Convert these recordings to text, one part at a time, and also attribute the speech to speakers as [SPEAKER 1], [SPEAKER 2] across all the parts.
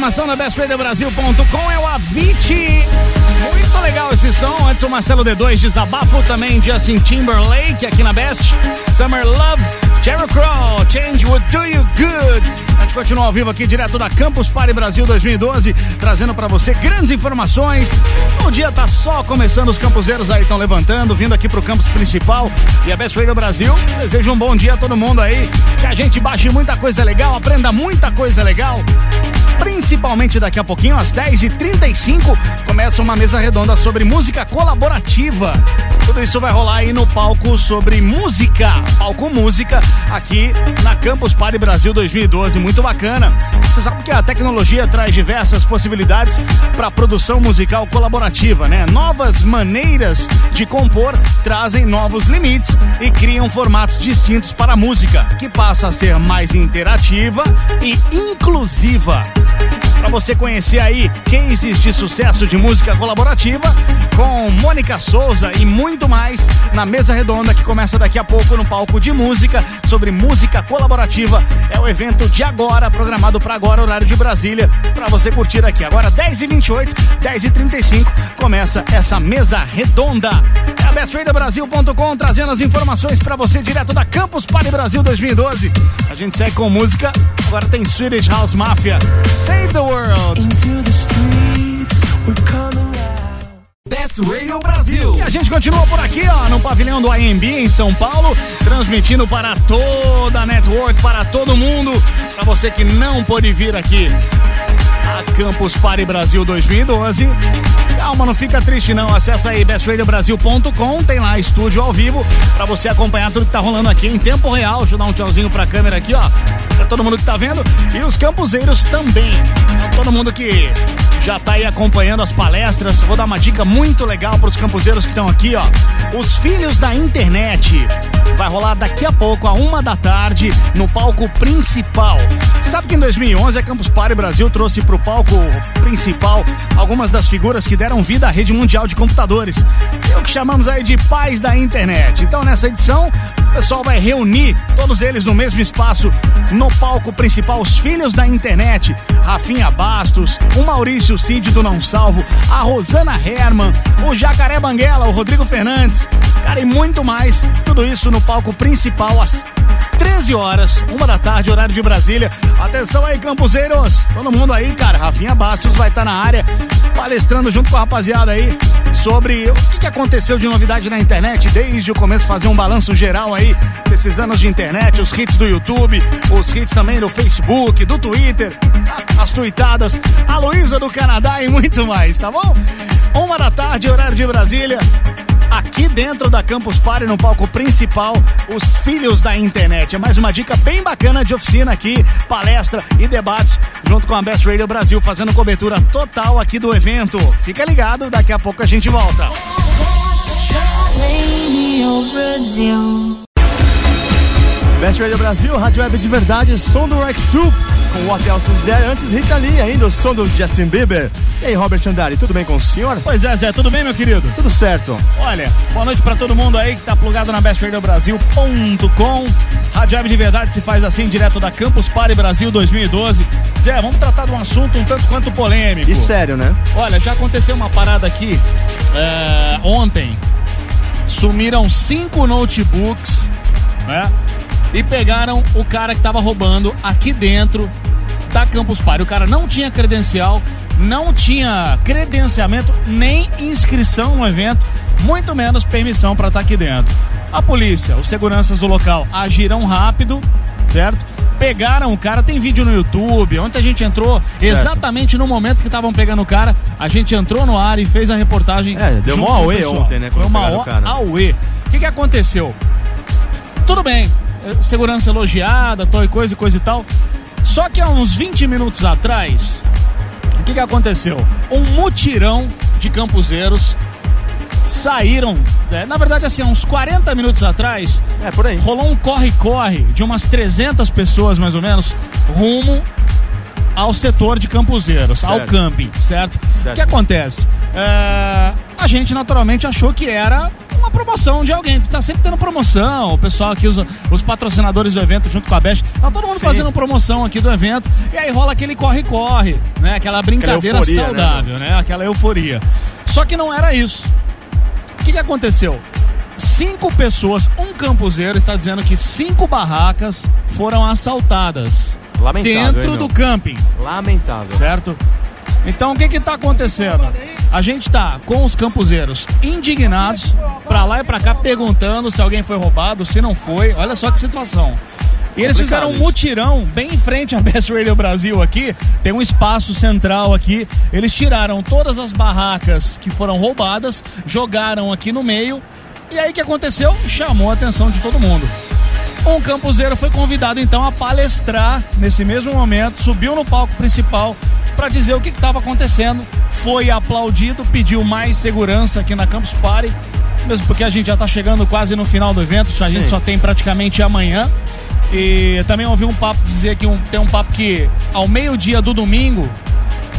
[SPEAKER 1] programação da BestRadioBrasil.com é o Avicii. Muito legal esse som. Antes o Marcelo D2 Desabafo, também Justin Timberlake aqui na Best. Summer Love, Jerry Crow, Change Would Do You Good. Gente continua ao vivo aqui direto da Campus Party Brasil 2012, trazendo para você grandes informações. O dia tá só começando, os campuseiros aí estão levantando, vindo aqui pro campus principal. E a Best Radio Brasil deseja um bom dia a todo mundo aí. Que a gente baixe muita coisa legal, aprenda muita coisa legal. Principalmente daqui a pouquinho, às 10h35, começa uma mesa redonda sobre música colaborativa. Tudo isso vai rolar aí no palco sobre música, palco música, aqui na Campus Party Brasil 2012. Muito bacana. Você sabe que a tecnologia traz diversas possibilidades para produção musical colaborativa, né? Novas maneiras de compor trazem novos limites e criam formatos distintos para a música, que passa a ser mais interativa e inclusiva para você conhecer aí cases de sucesso de música colaborativa com Mônica Souza e muito mais na mesa redonda que começa daqui a pouco no palco de música sobre música colaborativa. É o evento de agora, programado para agora, horário de Brasília, para você curtir aqui. Agora 10h28, 10h35, começa essa mesa redonda. É a bestradiobrasil.com trazendo as informações para você direto da Campus Party Brasil 2012. A gente segue com música, agora tem Swedish House Mafia. Save the
[SPEAKER 2] Best Radio Brasil.
[SPEAKER 1] E a gente continua por aqui, ó, no pavilhão do AMB em São Paulo, transmitindo para toda a network, para todo mundo, para você que não pôde vir aqui. Campus Party Brasil 2012. Calma, não fica triste não. Acessa aí bestradiobrasil.com, tem lá estúdio ao vivo para você acompanhar tudo que tá rolando aqui em tempo real. Deixa eu dar um tchauzinho pra câmera aqui, ó. Pra todo mundo que tá vendo e os campuseiros também. Então, todo mundo que já tá aí acompanhando as palestras. Vou dar uma dica muito legal para os campuseiros que estão aqui, ó. Os Filhos da Internet. Vai rolar daqui a pouco, a uma da tarde, no palco principal. Sabe que em 2011 a Campus Party Brasil trouxe pro palco principal algumas das figuras que deram vida à rede mundial de computadores. É o que chamamos aí de pais da internet. Então nessa edição, o pessoal vai reunir todos eles no mesmo espaço, no palco principal, os Filhos da Internet. Rafinha Bastos, o Maurício Cid do Não Salvo, a Rosana Herman, o Jacaré Banguela, o Rodrigo Fernandes, cara, e muito mais. Tudo isso no palco principal às 13 horas, uma da tarde, horário de Brasília. Atenção aí, campuseiros! Todo mundo aí, cara. Rafinha Bastos vai estar na área, palestrando junto com a rapaziada aí sobre o que, que aconteceu de novidade na internet desde o começo, fazer um balanço geral aí desses anos de internet, os hits do YouTube, os hits também do Facebook, do Twitter, as tuitadas, a Luísa do Canadá e muito mais, tá bom? Uma da tarde, horário de Brasília aqui dentro da Campus Party, no palco principal, os filhos da internet. É mais uma dica bem bacana de oficina aqui, palestra e debates, junto com a Best Radio Brasil, fazendo cobertura total aqui do evento. Fica ligado, daqui a pouco a gente volta.
[SPEAKER 3] Best Radio Brasil, Rádio Web de verdade, som do Rex Soup, com What Else Is There, antes Rita Lee, ainda o som do Justin Bieber. E aí, Robert Andari, tudo bem com o senhor?
[SPEAKER 1] Pois é, Zé, tudo bem, meu querido?
[SPEAKER 3] Tudo certo.
[SPEAKER 1] Olha, boa noite pra todo mundo aí que tá plugado na bestradiobrasil.com. Rádio Web de verdade se faz assim, direto da Campus Party Brasil 2012. Zé, vamos tratar de um assunto um tanto quanto polêmico.
[SPEAKER 3] E sério, né?
[SPEAKER 1] Olha, já aconteceu uma parada aqui é, ontem. Sumiram cinco notebooks, né? E pegaram o cara que tava roubando aqui dentro da Campus Party. O cara não tinha credencial, não tinha credenciamento, nem inscrição no evento, muito menos permissão para estar aqui dentro. A polícia, os seguranças do local agiram rápido, certo? Pegaram o cara, tem vídeo no YouTube. Ontem a gente entrou exatamente no momento que estavam pegando o cara. A gente entrou no ar e fez a reportagem.
[SPEAKER 3] É, deu auê
[SPEAKER 1] pessoal.
[SPEAKER 3] ontem, né,
[SPEAKER 1] Foi uma
[SPEAKER 3] pegaram o
[SPEAKER 1] que, que aconteceu? Tudo bem, segurança elogiada, tal e coisa e coisa e tal. Só que há uns 20 minutos atrás, o que, que aconteceu? Um mutirão de campuseiros saíram. né, na verdade, assim, há uns 40 minutos atrás,
[SPEAKER 3] É, por aí.
[SPEAKER 1] rolou um corre-corre de umas 300 pessoas, mais ou menos, rumo ao setor de campuseiros, ao
[SPEAKER 3] Certo.
[SPEAKER 1] camping, certo?
[SPEAKER 3] Certo.
[SPEAKER 1] O que acontece? É, a gente naturalmente achou que era uma promoção de alguém, que tá sempre tendo promoção. O pessoal aqui, os, os patrocinadores do evento junto com a Best, tá todo mundo
[SPEAKER 3] Sim.
[SPEAKER 1] fazendo promoção aqui do evento. E aí rola aquele corre-corre, né? Aquela brincadeira
[SPEAKER 3] euforia, né,
[SPEAKER 1] saudável, né? Aquela euforia. Só que não era isso. O que, que aconteceu? Cinco pessoas, um campuseiro está dizendo que cinco barracas foram assaltadas
[SPEAKER 3] Lamentável,
[SPEAKER 1] dentro
[SPEAKER 3] hein,
[SPEAKER 1] do camping
[SPEAKER 3] Lamentável.
[SPEAKER 1] certo? Então o que que tá acontecendo? A gente tá com os campuseiros indignados pra lá e pra cá perguntando se alguém foi roubado, se não foi. Olha só que situação. E eles fizeram um mutirão bem em frente à Best Radio Brasil aqui. Tem um espaço central aqui. Eles tiraram todas as barracas que foram roubadas, jogaram aqui no meio. E aí o que aconteceu? Chamou a atenção de todo mundo. Um campuseiro foi convidado então a palestrar nesse mesmo momento, subiu no palco principal para dizer o que estava acontecendo, foi aplaudido, pediu mais segurança aqui na Campus Party, mesmo porque a gente já está chegando quase no final do evento, a gente
[SPEAKER 3] Sim.
[SPEAKER 1] só tem praticamente amanhã. E também ouvi um papo dizer que um- tem um papo que ao meio-dia do domingo,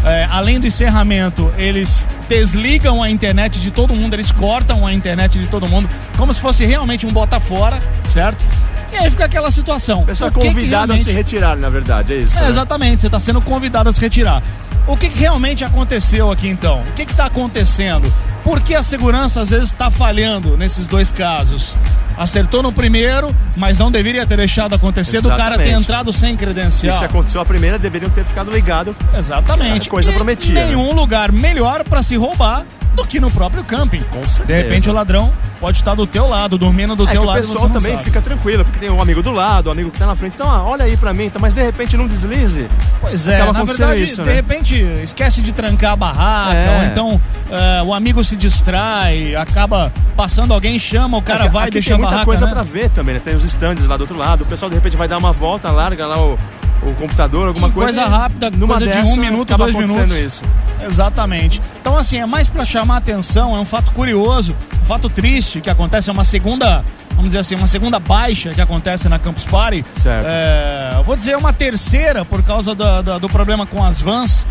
[SPEAKER 1] é, além do encerramento, eles desligam a internet de todo mundo, eles cortam a internet de todo mundo, como se fosse realmente um bota fora, certo? E aí fica aquela situação.
[SPEAKER 3] O pessoal é convidado a se retirar, na verdade, é isso.
[SPEAKER 1] é,
[SPEAKER 3] né?
[SPEAKER 1] exatamente, você está sendo convidado a se retirar. O que, que realmente aconteceu aqui então? O que está acontecendo? Por que a segurança às vezes está falhando nesses dois casos? Acertou no primeiro, mas não deveria ter deixado acontecer do cara ter
[SPEAKER 3] Exatamente.
[SPEAKER 1] entrado sem
[SPEAKER 3] E
[SPEAKER 1] credencial.
[SPEAKER 3] se aconteceu a primeira, deveriam ter ficado ligado.
[SPEAKER 1] Exatamente.
[SPEAKER 3] A coisa
[SPEAKER 1] E
[SPEAKER 3] prometia, né?
[SPEAKER 1] Nenhum lugar melhor para se roubar do que no próprio camping.
[SPEAKER 3] Com certeza.
[SPEAKER 1] De repente o ladrão pode estar do teu lado, dormindo do
[SPEAKER 3] É
[SPEAKER 1] teu
[SPEAKER 3] o
[SPEAKER 1] lado. e
[SPEAKER 3] pessoal também
[SPEAKER 1] sabe.
[SPEAKER 3] fica tranquilo, porque tem um amigo do lado, um amigo que tá na frente. Então, ah, olha aí pra mim, tá, mas de repente não deslize.
[SPEAKER 1] Pois é,
[SPEAKER 3] Acaba
[SPEAKER 1] na verdade,
[SPEAKER 3] isso,
[SPEAKER 1] de
[SPEAKER 3] né?
[SPEAKER 1] repente esquece de trancar a barraca,
[SPEAKER 3] É.
[SPEAKER 1] ou então eh, o amigo se distrai, acaba passando alguém, chama, o cara
[SPEAKER 3] Aqui-
[SPEAKER 1] vai
[SPEAKER 3] aqui
[SPEAKER 1] deixa
[SPEAKER 3] tem
[SPEAKER 1] a
[SPEAKER 3] muita
[SPEAKER 1] barraca.
[SPEAKER 3] coisa
[SPEAKER 1] né?
[SPEAKER 3] pra ver também, né? Tem os stands lá do outro lado. O pessoal de repente vai dar uma volta, larga lá o, o computador, alguma coisa.
[SPEAKER 1] coisa rápida,
[SPEAKER 3] numa
[SPEAKER 1] coisa de
[SPEAKER 3] dessa,
[SPEAKER 1] um minuto, dois minutos.
[SPEAKER 3] isso.
[SPEAKER 1] Exatamente. Então, assim, é mais pra chamar atenção, é um fato curioso, um fato triste que acontece, é uma segunda, vamos dizer assim, uma segunda baixa que acontece na Campus Party.
[SPEAKER 3] Certo.
[SPEAKER 1] É, vou dizer uma terceira por causa da- da- do problema com as vans.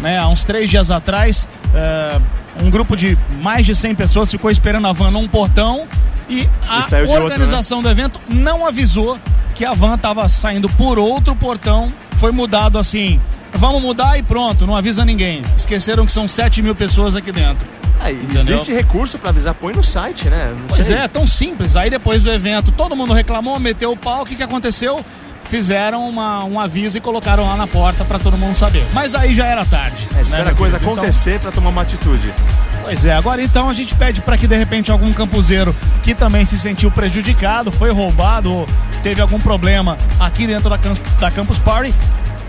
[SPEAKER 1] Né, há uns três dias atrás, é, um grupo de mais de 100 pessoas ficou esperando a van num portão e a
[SPEAKER 3] E de outro, né?
[SPEAKER 1] organização do evento não avisou que a van estava saindo por outro portão. Foi mudado assim. Vamos mudar e pronto, não avisa ninguém. Esqueceram que são 7 mil pessoas aqui dentro. Entendeu?
[SPEAKER 3] existe recurso pra avisar, põe no site, né? Não
[SPEAKER 1] Pois
[SPEAKER 3] sei.
[SPEAKER 1] é, tão simples. Aí depois do evento, todo mundo reclamou, meteu o pau. O que, que aconteceu? Fizeram uma- um aviso e colocaram lá na porta pra todo mundo saber. Mas aí já era tarde.
[SPEAKER 3] É, espera
[SPEAKER 1] né,
[SPEAKER 3] a coisa?
[SPEAKER 1] Então-
[SPEAKER 3] acontecer pra tomar uma atitude.
[SPEAKER 1] Pois é, agora então a gente pede para que de repente algum campuseiro que também se sentiu prejudicado, foi roubado ou teve algum problema aqui dentro da, da Campus Party,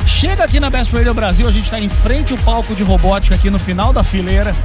[SPEAKER 1] chega aqui na Best Radio Brasil, a gente está em frente ao palco de robótica aqui no final da fileira,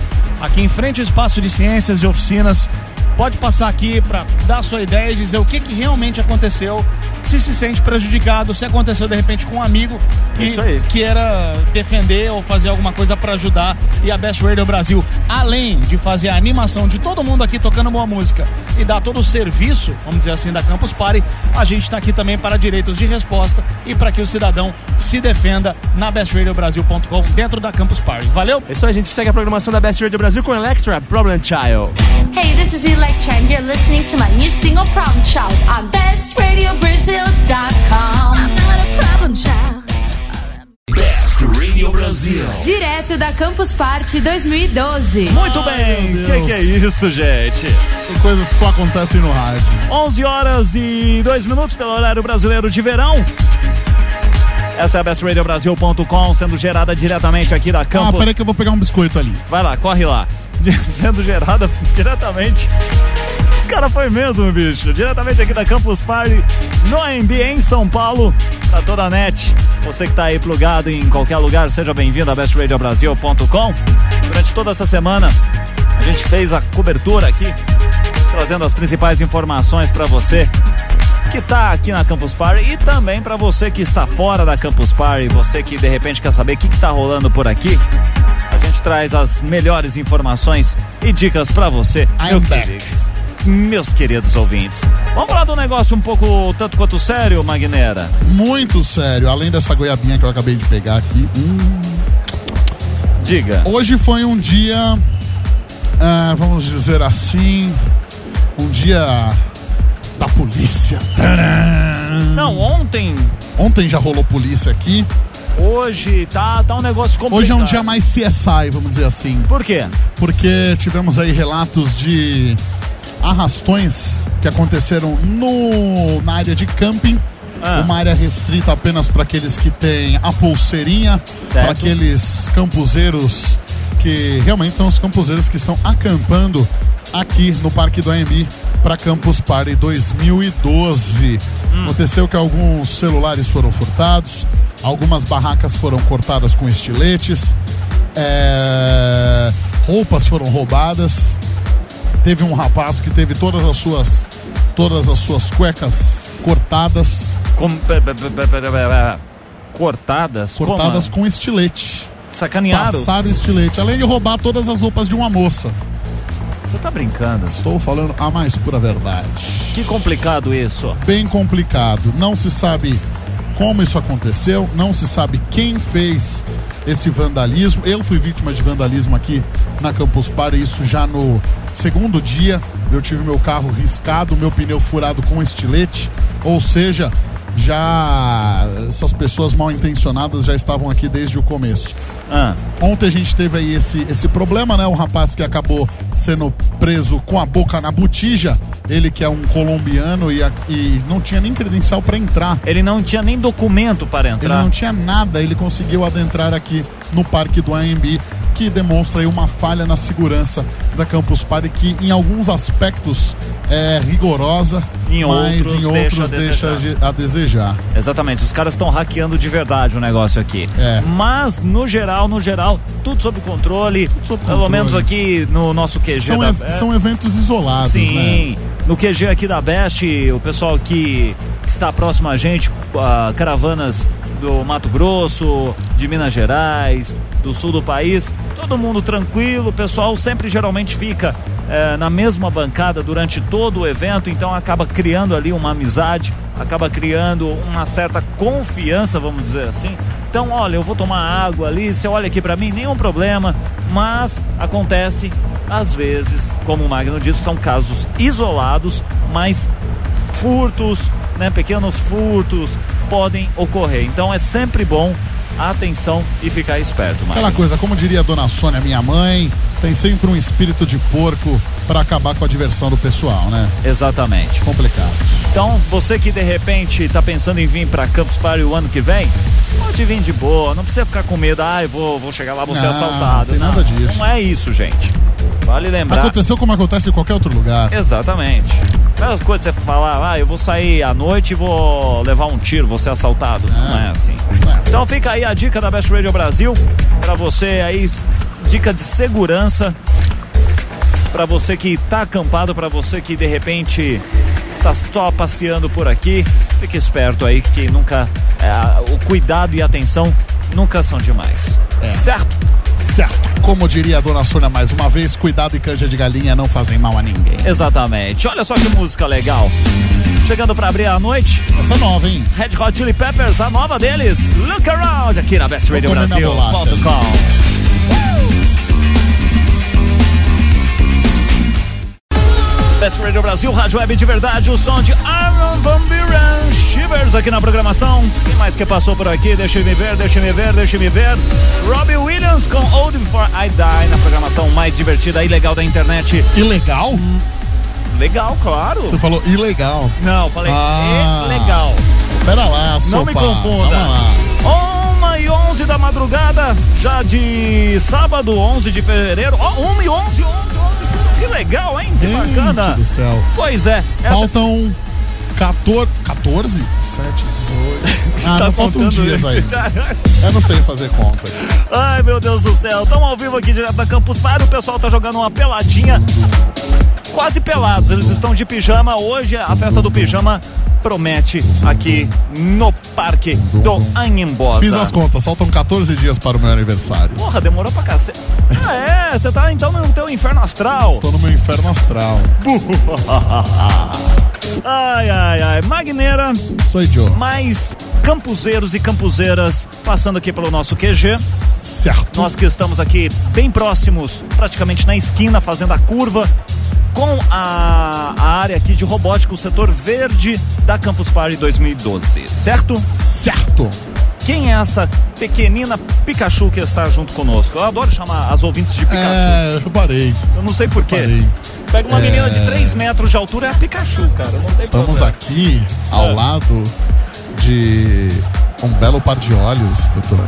[SPEAKER 1] aqui em frente ao espaço de ciências e oficinas. Pode passar aqui para dar sua ideia e dizer o que, que realmente aconteceu, se se sente prejudicado, se aconteceu de repente com um amigo que
[SPEAKER 3] Isso aí.
[SPEAKER 1] queira defender ou fazer alguma coisa para ajudar. E a Best Radio Brasil, além de fazer a animação de todo mundo aqui tocando boa música e dar todo o serviço, vamos dizer assim, da Campus Party, a gente está aqui também para direitos de resposta e para que o cidadão se defenda na bestradiobrasil.com dentro da Campus Party. Valeu?
[SPEAKER 3] É isso aí, a gente segue a programação da Best Radio Brasil com Electra, Problem Child.
[SPEAKER 4] Hey, this is Electra, and you're listening to my new single Problem Child on.
[SPEAKER 2] Best Radio Brasil.
[SPEAKER 5] Direto da Campus Party 2012.
[SPEAKER 6] Muito bem,
[SPEAKER 1] meu
[SPEAKER 6] que que é isso, gente?
[SPEAKER 1] Tem coisas que só acontecem no rádio.
[SPEAKER 6] 11 horas e 2 minutos pelo horário brasileiro de verão. Essa é a bestradiobrasil.com, sendo gerada diretamente aqui da
[SPEAKER 1] Ah,
[SPEAKER 6] Campus.
[SPEAKER 1] peraí que eu vou pegar um biscoito ali.
[SPEAKER 6] Vai lá, corre lá. Sendo gerada diretamente. Cara foi mesmo, bicho. Diretamente aqui da Campus Party, no AMB em São Paulo, pra toda a net. Você que tá aí plugado em qualquer lugar, seja bem-vindo a bestradiobrasil.com. Durante toda essa semana, a gente fez a cobertura aqui, trazendo as principais informações pra você que tá aqui na Campus Party e também pra você que está fora da Campus Party, você que de repente quer saber o que, que tá rolando por aqui. A gente traz as melhores informações e dicas pra você,
[SPEAKER 1] I
[SPEAKER 6] meu
[SPEAKER 1] am back.
[SPEAKER 6] queridos- meus queridos ouvintes. Vamos falar de um negócio um pouco tanto quanto sério, Magnera.
[SPEAKER 7] Muito sério, além dessa goiabinha que eu acabei de pegar aqui. hum,
[SPEAKER 6] Diga.
[SPEAKER 7] hoje foi um dia ah, vamos dizer assim, um dia da polícia.
[SPEAKER 6] Não, ontem,
[SPEAKER 7] Ontem já rolou polícia aqui.
[SPEAKER 6] hoje, tá, tá um negócio complicado.
[SPEAKER 7] Hoje é um dia mais CSI, vamos dizer assim.
[SPEAKER 6] Por quê?
[SPEAKER 7] porque tivemos aí relatos de arrastões que aconteceram no, na área de camping.
[SPEAKER 6] Ah.
[SPEAKER 7] Uma área restrita apenas para aqueles que têm a pulseirinha, para aqueles campuseiros que realmente são os campuseiros que estão acampando aqui no Parque do AMB para Campus Party 2012. Aconteceu que alguns celulares foram furtados, algumas barracas foram cortadas com estiletes, é, roupas foram roubadas. Teve um rapaz que teve todas as suas todas as suas cuecas cortadas,
[SPEAKER 6] Com- Cortadas?
[SPEAKER 7] cortadas
[SPEAKER 6] Como?
[SPEAKER 7] com estilete.
[SPEAKER 6] Sacanearam?
[SPEAKER 7] Passaram estilete, além de roubar todas as roupas de uma moça.
[SPEAKER 6] Você tá brincando?
[SPEAKER 7] Estou falando a mais pura verdade.
[SPEAKER 6] Que complicado isso.
[SPEAKER 7] Bem complicado. Não se sabe como isso aconteceu, não se sabe quem fez esse vandalismo. Eu fui vítima de vandalismo aqui na Campus Party, isso já no segundo dia. Eu tive meu carro riscado, meu pneu furado com estilete, ou seja, já essas pessoas mal intencionadas já estavam aqui desde o começo.
[SPEAKER 6] Ah,
[SPEAKER 7] Ontem a gente teve aí esse, esse problema, né? O rapaz que acabou sendo preso com a boca na botija, ele que é um colombiano e, e não tinha nem credencial para entrar.
[SPEAKER 6] ele não tinha nem documento para
[SPEAKER 7] Ele
[SPEAKER 6] entrar.
[SPEAKER 7] não tinha nada, ele conseguiu adentrar aqui no parque do AMB, que demonstra aí uma falha na segurança da Campus Party, que em alguns aspectos é rigorosa,
[SPEAKER 6] Em
[SPEAKER 7] mas
[SPEAKER 6] outros
[SPEAKER 7] em outros
[SPEAKER 6] deixa a
[SPEAKER 7] deixa a desejar.
[SPEAKER 6] Exatamente, os caras estão hackeando de verdade o negócio aqui.
[SPEAKER 7] É.
[SPEAKER 6] Mas, no geral, no geral, tudo sob controle.
[SPEAKER 7] sob
[SPEAKER 6] Pelo
[SPEAKER 7] controle.
[SPEAKER 6] menos aqui no nosso QG
[SPEAKER 7] São,
[SPEAKER 6] da
[SPEAKER 7] ev- são eventos isolados, né?
[SPEAKER 6] No QG aqui da Best, o pessoal que está próximo a gente, ah, caravanas do Mato Grosso, de Minas Gerais, do sul do país, todo mundo tranquilo, o pessoal sempre geralmente fica eh, na mesma bancada durante todo o evento, então acaba criando ali uma amizade, acaba criando uma certa confiança, vamos dizer assim. Então, olha, eu vou tomar água ali, você olha aqui pra mim, nenhum problema, mas acontece às vezes, como o Magno disse, são casos isolados, mas furtos, né, pequenos furtos podem ocorrer. Então é sempre bom atenção e ficar esperto, Magno.
[SPEAKER 7] Aquela coisa, como diria a dona Sônia, minha mãe, tem sempre um espírito de porco para acabar com a diversão do pessoal, né?
[SPEAKER 6] Exatamente.
[SPEAKER 7] Complicado.
[SPEAKER 6] Então, você que de repente está pensando em vir para Campus Party o ano que vem, pode vir de boa, não precisa ficar com medo, ah, eu vou, vou chegar lá, vou ser
[SPEAKER 7] Não,
[SPEAKER 6] assaltado.
[SPEAKER 7] tem nada disso.
[SPEAKER 6] Não é isso, gente. Vale lembrar.
[SPEAKER 7] Aconteceu como acontece em qualquer outro lugar.
[SPEAKER 6] Exatamente. Aquelas coisas você falar, ah, eu vou sair à noite e vou levar um tiro, vou ser assaltado. Não é assim.
[SPEAKER 7] Não é assim.
[SPEAKER 6] Então fica aí a dica da Best Radio Brasil pra você aí, dica de segurança Pra você que tá acampado, pra você que de repente tá só passeando por aqui, fique esperto aí que nunca é, o cuidado e a atenção nunca são demais.
[SPEAKER 7] É.
[SPEAKER 6] Certo?
[SPEAKER 7] Certo. Como diria a dona Sônia mais uma vez, cuidado e canja de galinha não fazem mal a ninguém.
[SPEAKER 6] Exatamente. Olha só que música legal. Chegando pra abrir a noite,
[SPEAKER 7] Essa é nova, hein?
[SPEAKER 6] Red Hot Chili Peppers, a nova deles, Look Around, aqui na Best Radio Brasil.
[SPEAKER 7] a bolacha.
[SPEAKER 6] .com. Radio Brasil, Rádio Web de verdade, o som de Aaron Van Buren, Shivers aqui na programação. Quem mais que passou por aqui? Deixa me ver, deixa me ver, deixa me ver. Robbie Williams com Old Before I Die na programação mais divertida e legal da internet.
[SPEAKER 7] Ilegal?
[SPEAKER 6] Legal, claro.
[SPEAKER 7] Você falou ilegal.
[SPEAKER 6] Não, falei
[SPEAKER 7] Ah.
[SPEAKER 6] legal.
[SPEAKER 7] Pera lá, sopa.
[SPEAKER 6] Não me confunda.
[SPEAKER 7] Calma lá.
[SPEAKER 6] 1 e 11 da madrugada, já de sábado, 11 de fevereiro. Ó, 1 e 11, 11, 11. Que legal, hein? Que bacana.
[SPEAKER 7] Gente do céu.
[SPEAKER 6] Pois é. Essa...
[SPEAKER 7] Faltam 14, 14? 7, 18. Ah,
[SPEAKER 6] Tá
[SPEAKER 7] não faltam dias
[SPEAKER 6] aí.
[SPEAKER 7] aí. Eu não sei fazer conta.
[SPEAKER 6] Ai, meu Deus do céu. Estamos ao vivo aqui direto da Campus Party. O pessoal tá jogando uma peladinha. Quase pelados. Eles estão de pijama. Hoje a festa do pijama promete aqui no Parque do Anhembosa.
[SPEAKER 7] Fiz as contas, faltam 14 dias para o meu aniversário.
[SPEAKER 6] Porra, demorou pra cacete. Ah, é? Você tá então no teu inferno astral.
[SPEAKER 7] Estou no meu inferno astral.
[SPEAKER 6] Ai, ai, ai. Magneira,
[SPEAKER 7] Sou Joe.
[SPEAKER 6] mais campuseiros e campuseiras passando aqui pelo nosso QG.
[SPEAKER 7] Certo.
[SPEAKER 6] Nós que estamos aqui bem próximos, praticamente na esquina, fazendo a curva com a, a área aqui de robótica, o setor verde da Campus Party 2012, certo?
[SPEAKER 7] Certo.
[SPEAKER 6] Quem é essa pequenina Pikachu que está junto conosco? Eu adoro chamar as ouvintes de Pikachu.
[SPEAKER 7] É, eu parei.
[SPEAKER 6] Eu não sei porquê. Pega uma
[SPEAKER 7] É.
[SPEAKER 6] menina de 3 metros de altura, é a Pikachu, cara. Não tem
[SPEAKER 7] Estamos
[SPEAKER 6] problema.
[SPEAKER 7] aqui ao
[SPEAKER 6] É.
[SPEAKER 7] lado de um belo par de olhos, doutor.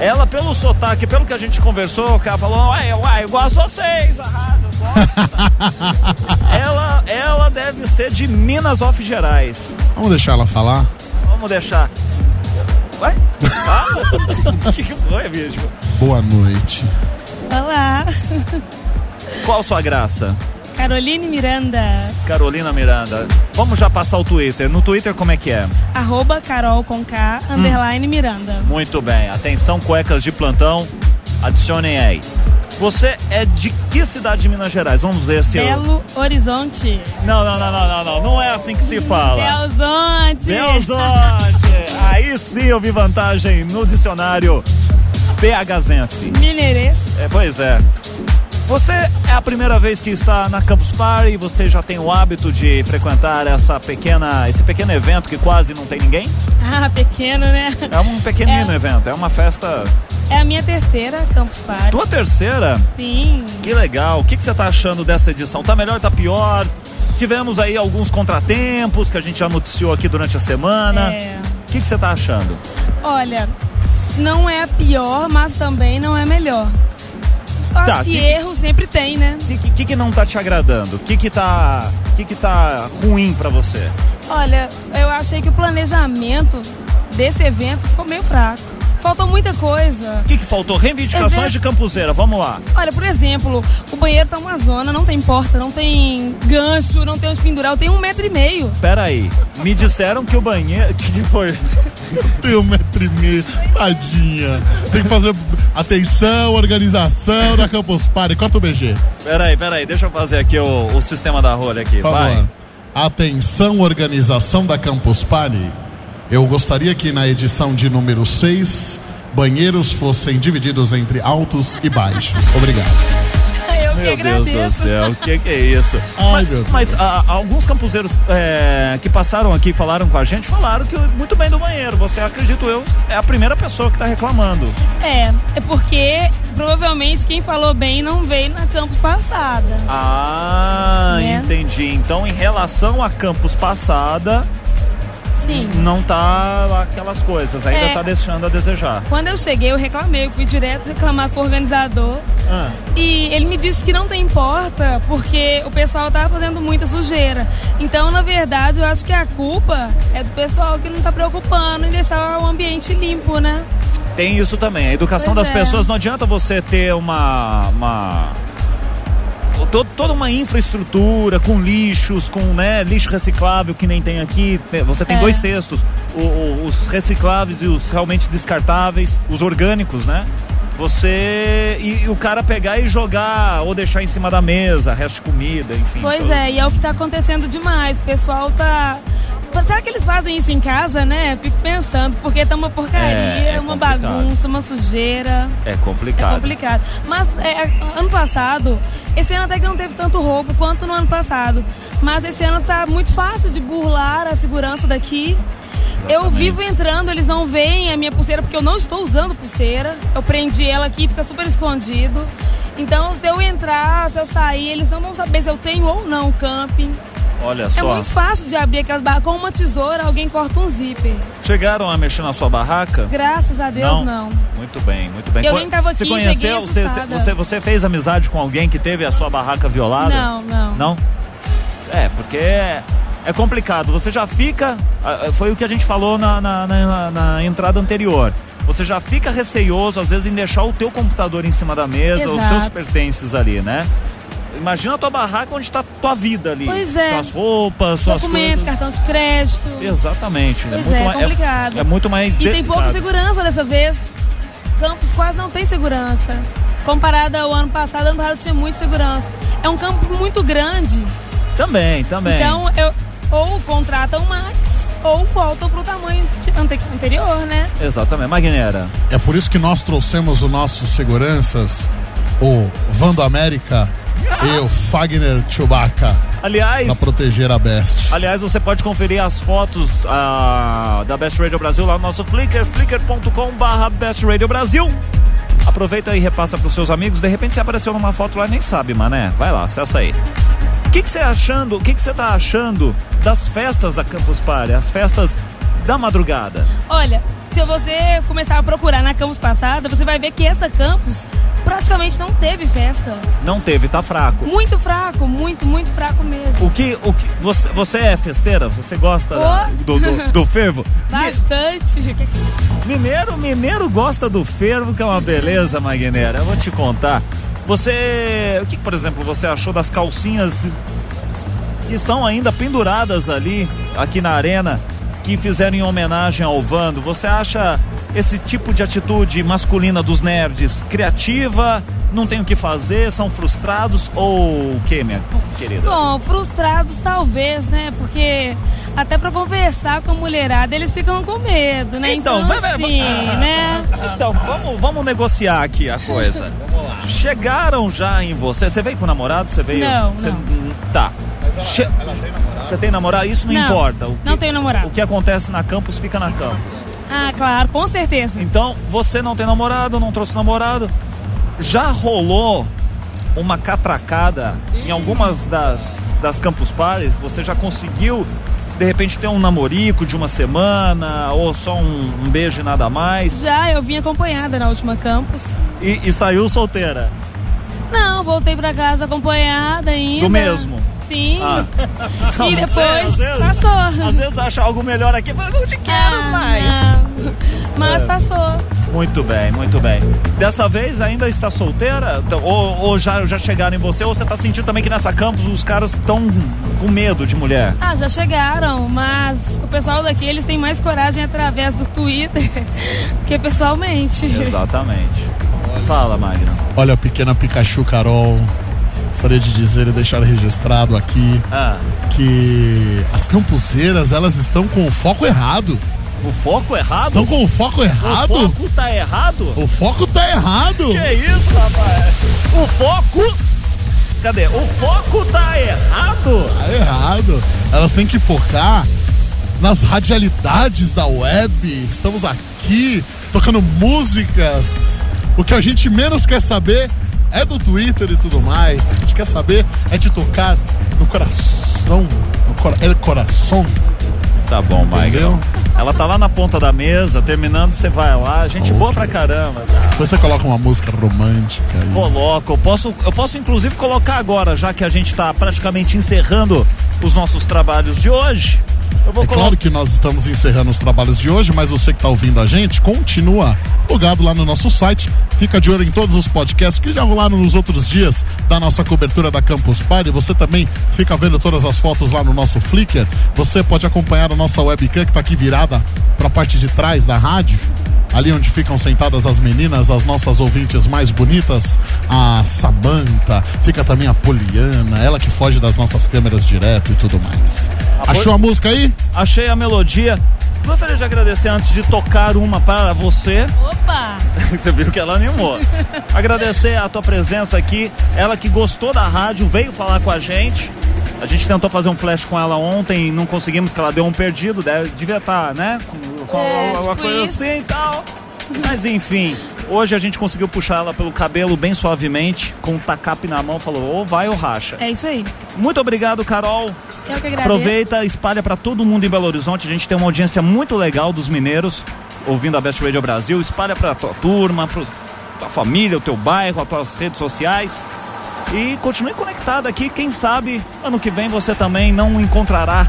[SPEAKER 6] Ela, pelo sotaque, pelo que a gente conversou, o cara falou, uai, uai, igual a vocês, a rádio, eu gosto." ela, ela deve ser de Minas of Gerais.
[SPEAKER 7] Vamos deixar ela falar?
[SPEAKER 6] Vamos deixar. Ué? Que, que foi, bicho?
[SPEAKER 7] Boa noite.
[SPEAKER 8] Olá,
[SPEAKER 6] Qual sua graça?
[SPEAKER 8] Caroline Miranda,
[SPEAKER 6] Carolina Miranda. Vamos já passar o Twitter. No Twitter, como é que é?
[SPEAKER 8] arroba Carol com K,
[SPEAKER 6] Hum.
[SPEAKER 8] underline Miranda.
[SPEAKER 6] Muito bem. Atenção, cuecas de plantão. Adicionem aí. Você é de que cidade de Minas Gerais? Vamos ver se eu...
[SPEAKER 8] Belo Horizonte.
[SPEAKER 6] Não, não, não, não, não, não. Não é assim que se fala.
[SPEAKER 8] Belzonte.
[SPEAKER 6] Belzonte! Aí sim eu vi vantagem no dicionário PHzense.
[SPEAKER 8] Mineirense.
[SPEAKER 6] É, pois é. Você é a primeira vez que está na Campus Party, você já tem o hábito de frequentar essa pequena, esse pequeno evento que quase não tem ninguém?
[SPEAKER 8] Ah, pequeno, né?
[SPEAKER 6] É um pequenino
[SPEAKER 8] É.
[SPEAKER 6] evento, é uma festa.
[SPEAKER 8] É a minha terceira Campus Party.
[SPEAKER 6] Tua terceira?
[SPEAKER 8] Sim.
[SPEAKER 6] Que legal. O que, que você tá achando dessa edição? Tá melhor, tá pior? Tivemos aí alguns contratempos que a gente já noticiou aqui durante a semana.
[SPEAKER 8] É.
[SPEAKER 6] O que, que você tá achando?
[SPEAKER 8] Olha, não é a pior, mas também não é melhor. Eu acho
[SPEAKER 6] Tá,
[SPEAKER 8] que,
[SPEAKER 6] que-
[SPEAKER 8] erro sempre tem, né?
[SPEAKER 6] O que, que, que não tá te agradando? O que que tá, que que tá ruim pra você?
[SPEAKER 8] Olha, eu achei que o planejamento desse evento ficou meio fraco. Faltou muita coisa.
[SPEAKER 6] O que, que faltou? Reivindicações
[SPEAKER 8] Exemplo-
[SPEAKER 6] de campuseira, vamos lá.
[SPEAKER 8] Olha, por exemplo, o banheiro tá uma zona, não tem porta, não tem gancho, não tem onde pendurar, tem um metro e meio.
[SPEAKER 6] Pera aí, me disseram que o banheiro... que foi?
[SPEAKER 7] Tem um metro e meio. Tadinha. Tem que fazer atenção, organização da Campus Party. Corta o BG.
[SPEAKER 6] Pera aí, pera aí, deixa eu fazer aqui o, o sistema da rolha aqui,
[SPEAKER 7] Por
[SPEAKER 6] vai.
[SPEAKER 7] favor. Atenção, organização da Campus Party. Eu gostaria que na edição de número 6, banheiros fossem divididos entre altos e baixos. Obrigado.
[SPEAKER 8] Eu
[SPEAKER 6] Meu
[SPEAKER 8] que
[SPEAKER 6] Deus do
[SPEAKER 8] agradeço.
[SPEAKER 6] céu, o que, que é isso?
[SPEAKER 7] Ai,
[SPEAKER 6] mas
[SPEAKER 7] meu Deus.
[SPEAKER 6] mas, ah, alguns campuseiros é, que passaram aqui e falaram com a gente, falaram que muito bem do banheiro. Você, acredito eu, é a primeira pessoa que tá reclamando.
[SPEAKER 8] É, é porque provavelmente quem falou bem não veio na campus passada.
[SPEAKER 6] Ah,
[SPEAKER 8] Né?
[SPEAKER 6] entendi. Então, em relação a campus passada,
[SPEAKER 8] Sim.
[SPEAKER 6] não tá lá aquelas coisas, ainda
[SPEAKER 8] É.
[SPEAKER 6] tá deixando a desejar.
[SPEAKER 8] Quando eu cheguei, eu reclamei, eu fui direto reclamar com o organizador.
[SPEAKER 6] Ah,
[SPEAKER 8] E ele me disse que não tem porta porque o pessoal tava fazendo muita sujeira. Então, na verdade, eu acho que a culpa é do pessoal que não tá preocupando em deixar o ambiente limpo, né?
[SPEAKER 6] tem isso também. A educação
[SPEAKER 8] Pois
[SPEAKER 6] das
[SPEAKER 8] é.
[SPEAKER 6] pessoas não adianta você ter uma. uma to- toda uma infraestrutura com lixos, com né, lixo reciclável que nem tem aqui. Você tem
[SPEAKER 8] É.
[SPEAKER 6] dois cestos: o- o- os recicláveis e os realmente descartáveis, os orgânicos, né? Você. E, e o cara pegar e jogar ou deixar em cima da mesa, resto de comida, enfim.
[SPEAKER 8] Pois
[SPEAKER 6] todo-
[SPEAKER 8] é, e é o que tá acontecendo demais. O pessoal tá. Será que eles fazem isso em casa, né? Fico pensando, porque tá uma porcaria,
[SPEAKER 6] É, é
[SPEAKER 8] uma
[SPEAKER 6] complicado.
[SPEAKER 8] bagunça, uma sujeira.
[SPEAKER 6] É
[SPEAKER 8] É
[SPEAKER 6] complicado.
[SPEAKER 8] complicado. Mas é, ano passado, esse ano até que não teve tanto roubo quanto no ano passado. Mas esse ano tá muito fácil de burlar a segurança daqui. Eu vivo entrando, eles não veem a minha pulseira porque eu não estou usando pulseira. Eu prendi ela aqui, fica super escondido. Então, se eu entrar, se eu sair, eles não vão saber se eu tenho ou não camping.
[SPEAKER 6] Olha
[SPEAKER 8] É
[SPEAKER 6] só.
[SPEAKER 8] muito fácil de abrir aquelas barras. Com uma tesoura, alguém corta um zíper.
[SPEAKER 6] Chegaram a mexer na sua barraca?
[SPEAKER 8] Graças a Deus, não.
[SPEAKER 6] Muito bem, muito bem.
[SPEAKER 8] Eu nem tava
[SPEAKER 6] Você
[SPEAKER 8] aqui,
[SPEAKER 6] conheceu?
[SPEAKER 8] cheguei
[SPEAKER 6] Você, você, você fez amizade com alguém que teve a sua barraca violada?
[SPEAKER 8] Não, não.
[SPEAKER 6] Não? É, porque é, é complicado. Você já fica. ah, ah, Foi o que a gente falou na, na, na- na entrada anterior. Você já fica receioso, às vezes, em deixar o teu computador em cima da mesa, os
[SPEAKER 8] Exato.
[SPEAKER 6] seus pertences ali, né? Imagina a tua barraca onde está tua vida ali.
[SPEAKER 8] Pois é.
[SPEAKER 6] Suas roupas, suas
[SPEAKER 8] Documento,
[SPEAKER 6] coisas.
[SPEAKER 8] cartão de crédito.
[SPEAKER 6] Exatamente.
[SPEAKER 8] Pois
[SPEAKER 6] muito
[SPEAKER 8] é,
[SPEAKER 6] mais-
[SPEAKER 8] complicado.
[SPEAKER 6] É, muito mais
[SPEAKER 8] E tem pouca segurança dessa vez. Campos quase não tem segurança. Comparado ao ano passado, ano passado tinha muita segurança. É um campo muito grande.
[SPEAKER 6] Também, também.
[SPEAKER 8] Então, eu, ou contratam mais, ou voltam pro tamanho de- ante- anterior, né?
[SPEAKER 6] Exatamente. Magnera.
[SPEAKER 7] É por isso que nós trouxemos os nossos seguranças, o Vando América e o Fagner Chewbacca,
[SPEAKER 6] Aliás,
[SPEAKER 7] pra proteger a Best.
[SPEAKER 6] aliás, você pode conferir as fotos ah, da Best Radio Brasil lá no nosso Flickr, flickr.com barra Best Radio Brasil. Aproveita e repassa pros seus amigos. De repente você apareceu numa foto lá e nem sabe, mané. Vai lá, acessa aí. O que que você achando? O que que você tá achando das festas da Campus Party? As festas da madrugada?
[SPEAKER 8] Olha, se você começar a procurar na campus passada, você vai ver que essa campus praticamente não teve festa.
[SPEAKER 6] Não teve, tá fraco.
[SPEAKER 8] Muito fraco, muito, muito fraco mesmo.
[SPEAKER 6] O que, o que você, você é festeira? Você gosta
[SPEAKER 8] Ô.
[SPEAKER 6] do, do, do fervo?
[SPEAKER 8] Bastante.
[SPEAKER 6] Mineiro, mineiro gosta do fervo, que é uma beleza, Magneira. Eu vou te contar. Você, o que, por exemplo, você achou das calcinhas que estão ainda penduradas ali, aqui na arena, que fizeram em homenagem ao Vando? Você acha esse tipo de atitude masculina dos nerds criativa? Não tem o que fazer? São frustrados ou o que, minha querida?
[SPEAKER 8] Bom, frustrados talvez, né? Porque até pra conversar com a mulherada eles ficam com medo, né?
[SPEAKER 6] Então,
[SPEAKER 8] Então,
[SPEAKER 6] vai- vai-
[SPEAKER 8] assim, né?
[SPEAKER 6] Então, vamos, vamos negociar aqui a coisa. Chegaram já em você? Você veio com o namorado? Você veio?
[SPEAKER 8] Não,
[SPEAKER 6] você-
[SPEAKER 8] não.
[SPEAKER 6] Tá. Che- Você tem namorado? Isso não,
[SPEAKER 8] Não,
[SPEAKER 6] importa. O que,
[SPEAKER 8] não tenho namorado.
[SPEAKER 6] O que acontece na campus fica na campus.
[SPEAKER 8] Ah, claro, com certeza.
[SPEAKER 6] Então, você não tem namorado, não trouxe namorado. Já rolou uma catracada em algumas das, das campus parties? Você já conseguiu, de repente, ter um namorico de uma semana ou só um, um beijo e nada mais?
[SPEAKER 8] Já eu vim acompanhada na última campus.
[SPEAKER 6] E, e saiu solteira?
[SPEAKER 8] Não, voltei pra casa acompanhada ainda.
[SPEAKER 6] Do mesmo?
[SPEAKER 8] Sim.
[SPEAKER 6] Ah.
[SPEAKER 8] E
[SPEAKER 6] Não,
[SPEAKER 8] depois
[SPEAKER 6] sério, às vezes-
[SPEAKER 8] passou.
[SPEAKER 6] Às vezes acha algo melhor aqui, mas não te quero
[SPEAKER 8] Ah,
[SPEAKER 6] mais.
[SPEAKER 8] não. Mas
[SPEAKER 6] É.
[SPEAKER 8] passou.
[SPEAKER 6] Muito bem, muito bem. Dessa vez ainda está solteira? Então, Ou, ou já, já chegaram em você? Ou você está sentindo também que nessa campus os caras estão com medo de mulher?
[SPEAKER 8] Ah, já chegaram, mas o pessoal daqui eles têm mais coragem através do Twitter que pessoalmente.
[SPEAKER 6] Exatamente. Fala, Magna.
[SPEAKER 7] Olha, pequena Pikachu Carol, gostaria de dizer e deixar registrado aqui
[SPEAKER 6] Ah,
[SPEAKER 7] que as campuseiras elas estão com o foco errado.
[SPEAKER 6] O foco errado?
[SPEAKER 7] Estão com o foco errado?
[SPEAKER 6] O foco tá errado?
[SPEAKER 7] O foco tá errado.
[SPEAKER 6] Que isso, rapaz? O foco. Cadê? O foco tá errado?
[SPEAKER 7] Tá errado. Elas têm que focar nas radialidades da web. Estamos aqui tocando músicas. O que a gente menos quer saber é do Twitter e tudo mais. A gente quer saber é de tocar no coração. No cora el coração.
[SPEAKER 6] Tá bom,
[SPEAKER 7] Entendeu?
[SPEAKER 6] Magna. Ela tá lá na ponta da mesa, terminando, você vai lá. Gente boa pra caramba. tá?
[SPEAKER 7] Depois você coloca uma música romântica aí.
[SPEAKER 6] Coloco, eu posso, eu posso inclusive colocar agora, já que a gente está praticamente encerrando os nossos trabalhos de hoje.
[SPEAKER 7] É claro que nós estamos encerrando os trabalhos de hoje, mas você que está ouvindo a gente, continua logado lá no nosso site. Fica de olho em todos os podcasts que já rolaram nos outros dias da nossa cobertura da Campus Party. Você também fica vendo todas as fotos lá no nosso Flickr. Você pode acompanhar a nossa webcam que está aqui virada para a parte de trás da rádio. Ali onde ficam sentadas as meninas, as nossas ouvintes mais bonitas, a Samanta, fica também a Poliana, ela que foge das nossas câmeras direto e tudo mais.
[SPEAKER 6] A
[SPEAKER 7] Achou a música aí?
[SPEAKER 6] Achei a melodia. Gostaria de agradecer antes de tocar uma para você.
[SPEAKER 8] Opa!
[SPEAKER 6] Você viu que ela animou. Agradecer a tua presença aqui. Ela que gostou da rádio, veio falar com a gente. A gente tentou fazer um flash com ela ontem, não conseguimos, que ela deu um perdido. Deve, devia estar, né? Com, com
[SPEAKER 8] É,
[SPEAKER 6] alguma
[SPEAKER 8] tipo
[SPEAKER 6] coisa
[SPEAKER 8] isso.
[SPEAKER 6] assim e tal. Mas enfim, hoje a gente conseguiu puxar ela pelo cabelo bem suavemente, com um tacape na mão, falou, ou vai ou racha.
[SPEAKER 8] É isso aí.
[SPEAKER 6] Muito obrigado, Carol.
[SPEAKER 8] Eu que agradeço.
[SPEAKER 6] Aproveita, espalha para todo mundo em Belo Horizonte. A gente tem uma audiência muito legal dos mineiros ouvindo a Best Radio Brasil. Espalha para tua turma, para tua família, o teu bairro, as tuas redes sociais. E continue conectado aqui. Quem sabe ano que vem você também não encontrará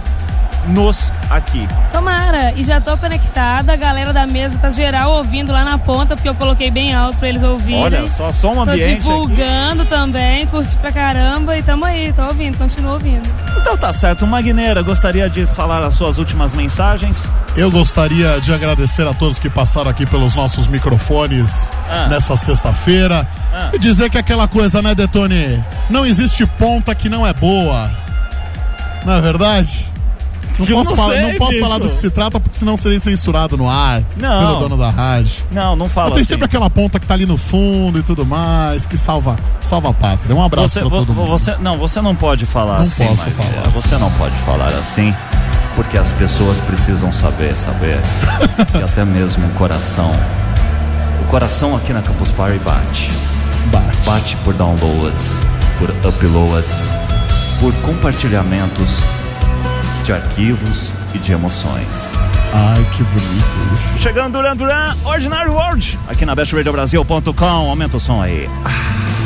[SPEAKER 6] nos aqui.
[SPEAKER 8] Tomara, e já tô conectada, a galera da mesa tá geral ouvindo lá na ponta, porque eu coloquei bem alto pra eles ouvirem.
[SPEAKER 6] Olha só, som
[SPEAKER 8] Tô
[SPEAKER 6] ambiente. aqui.
[SPEAKER 8] divulgando também, curti pra caramba e tamo aí, tô ouvindo, continuo ouvindo.
[SPEAKER 6] Então tá certo. Magneira, gostaria de falar as suas últimas mensagens.
[SPEAKER 7] Eu gostaria de agradecer a todos que passaram aqui pelos nossos microfones
[SPEAKER 6] Ah.
[SPEAKER 7] nessa sexta-feira
[SPEAKER 6] Ah.
[SPEAKER 7] e dizer que aquela coisa, né, Detone? Não existe ponta que não é boa. Não é verdade? Não
[SPEAKER 6] Eu
[SPEAKER 7] posso,
[SPEAKER 6] não
[SPEAKER 7] falar,
[SPEAKER 6] sei,
[SPEAKER 7] não posso falar do que se trata, porque senão seria censurado no ar
[SPEAKER 6] Não.
[SPEAKER 7] pelo dono da rádio.
[SPEAKER 6] Não, não fala
[SPEAKER 7] Mas tem
[SPEAKER 6] assim.
[SPEAKER 7] sempre aquela ponta que tá ali no fundo e tudo mais, que salva, salva a pátria. Um abraço
[SPEAKER 6] Você,
[SPEAKER 7] pra
[SPEAKER 6] vo-
[SPEAKER 7] todo mundo.
[SPEAKER 6] você, não, você não pode falar
[SPEAKER 7] Não
[SPEAKER 6] assim.
[SPEAKER 7] posso falar assim.
[SPEAKER 6] Você não pode falar assim, porque as pessoas precisam saber, saber que até mesmo o coração, o coração aqui na Campus Party bate,
[SPEAKER 7] Bate.
[SPEAKER 6] bate por downloads, por uploads, por compartilhamentos de arquivos e de emoções.
[SPEAKER 7] Ai, que bonito isso.
[SPEAKER 6] Chegando Duran Duran, Ordinary World, aqui na bestradiobrasil.com. Aumenta o som aí. Ah.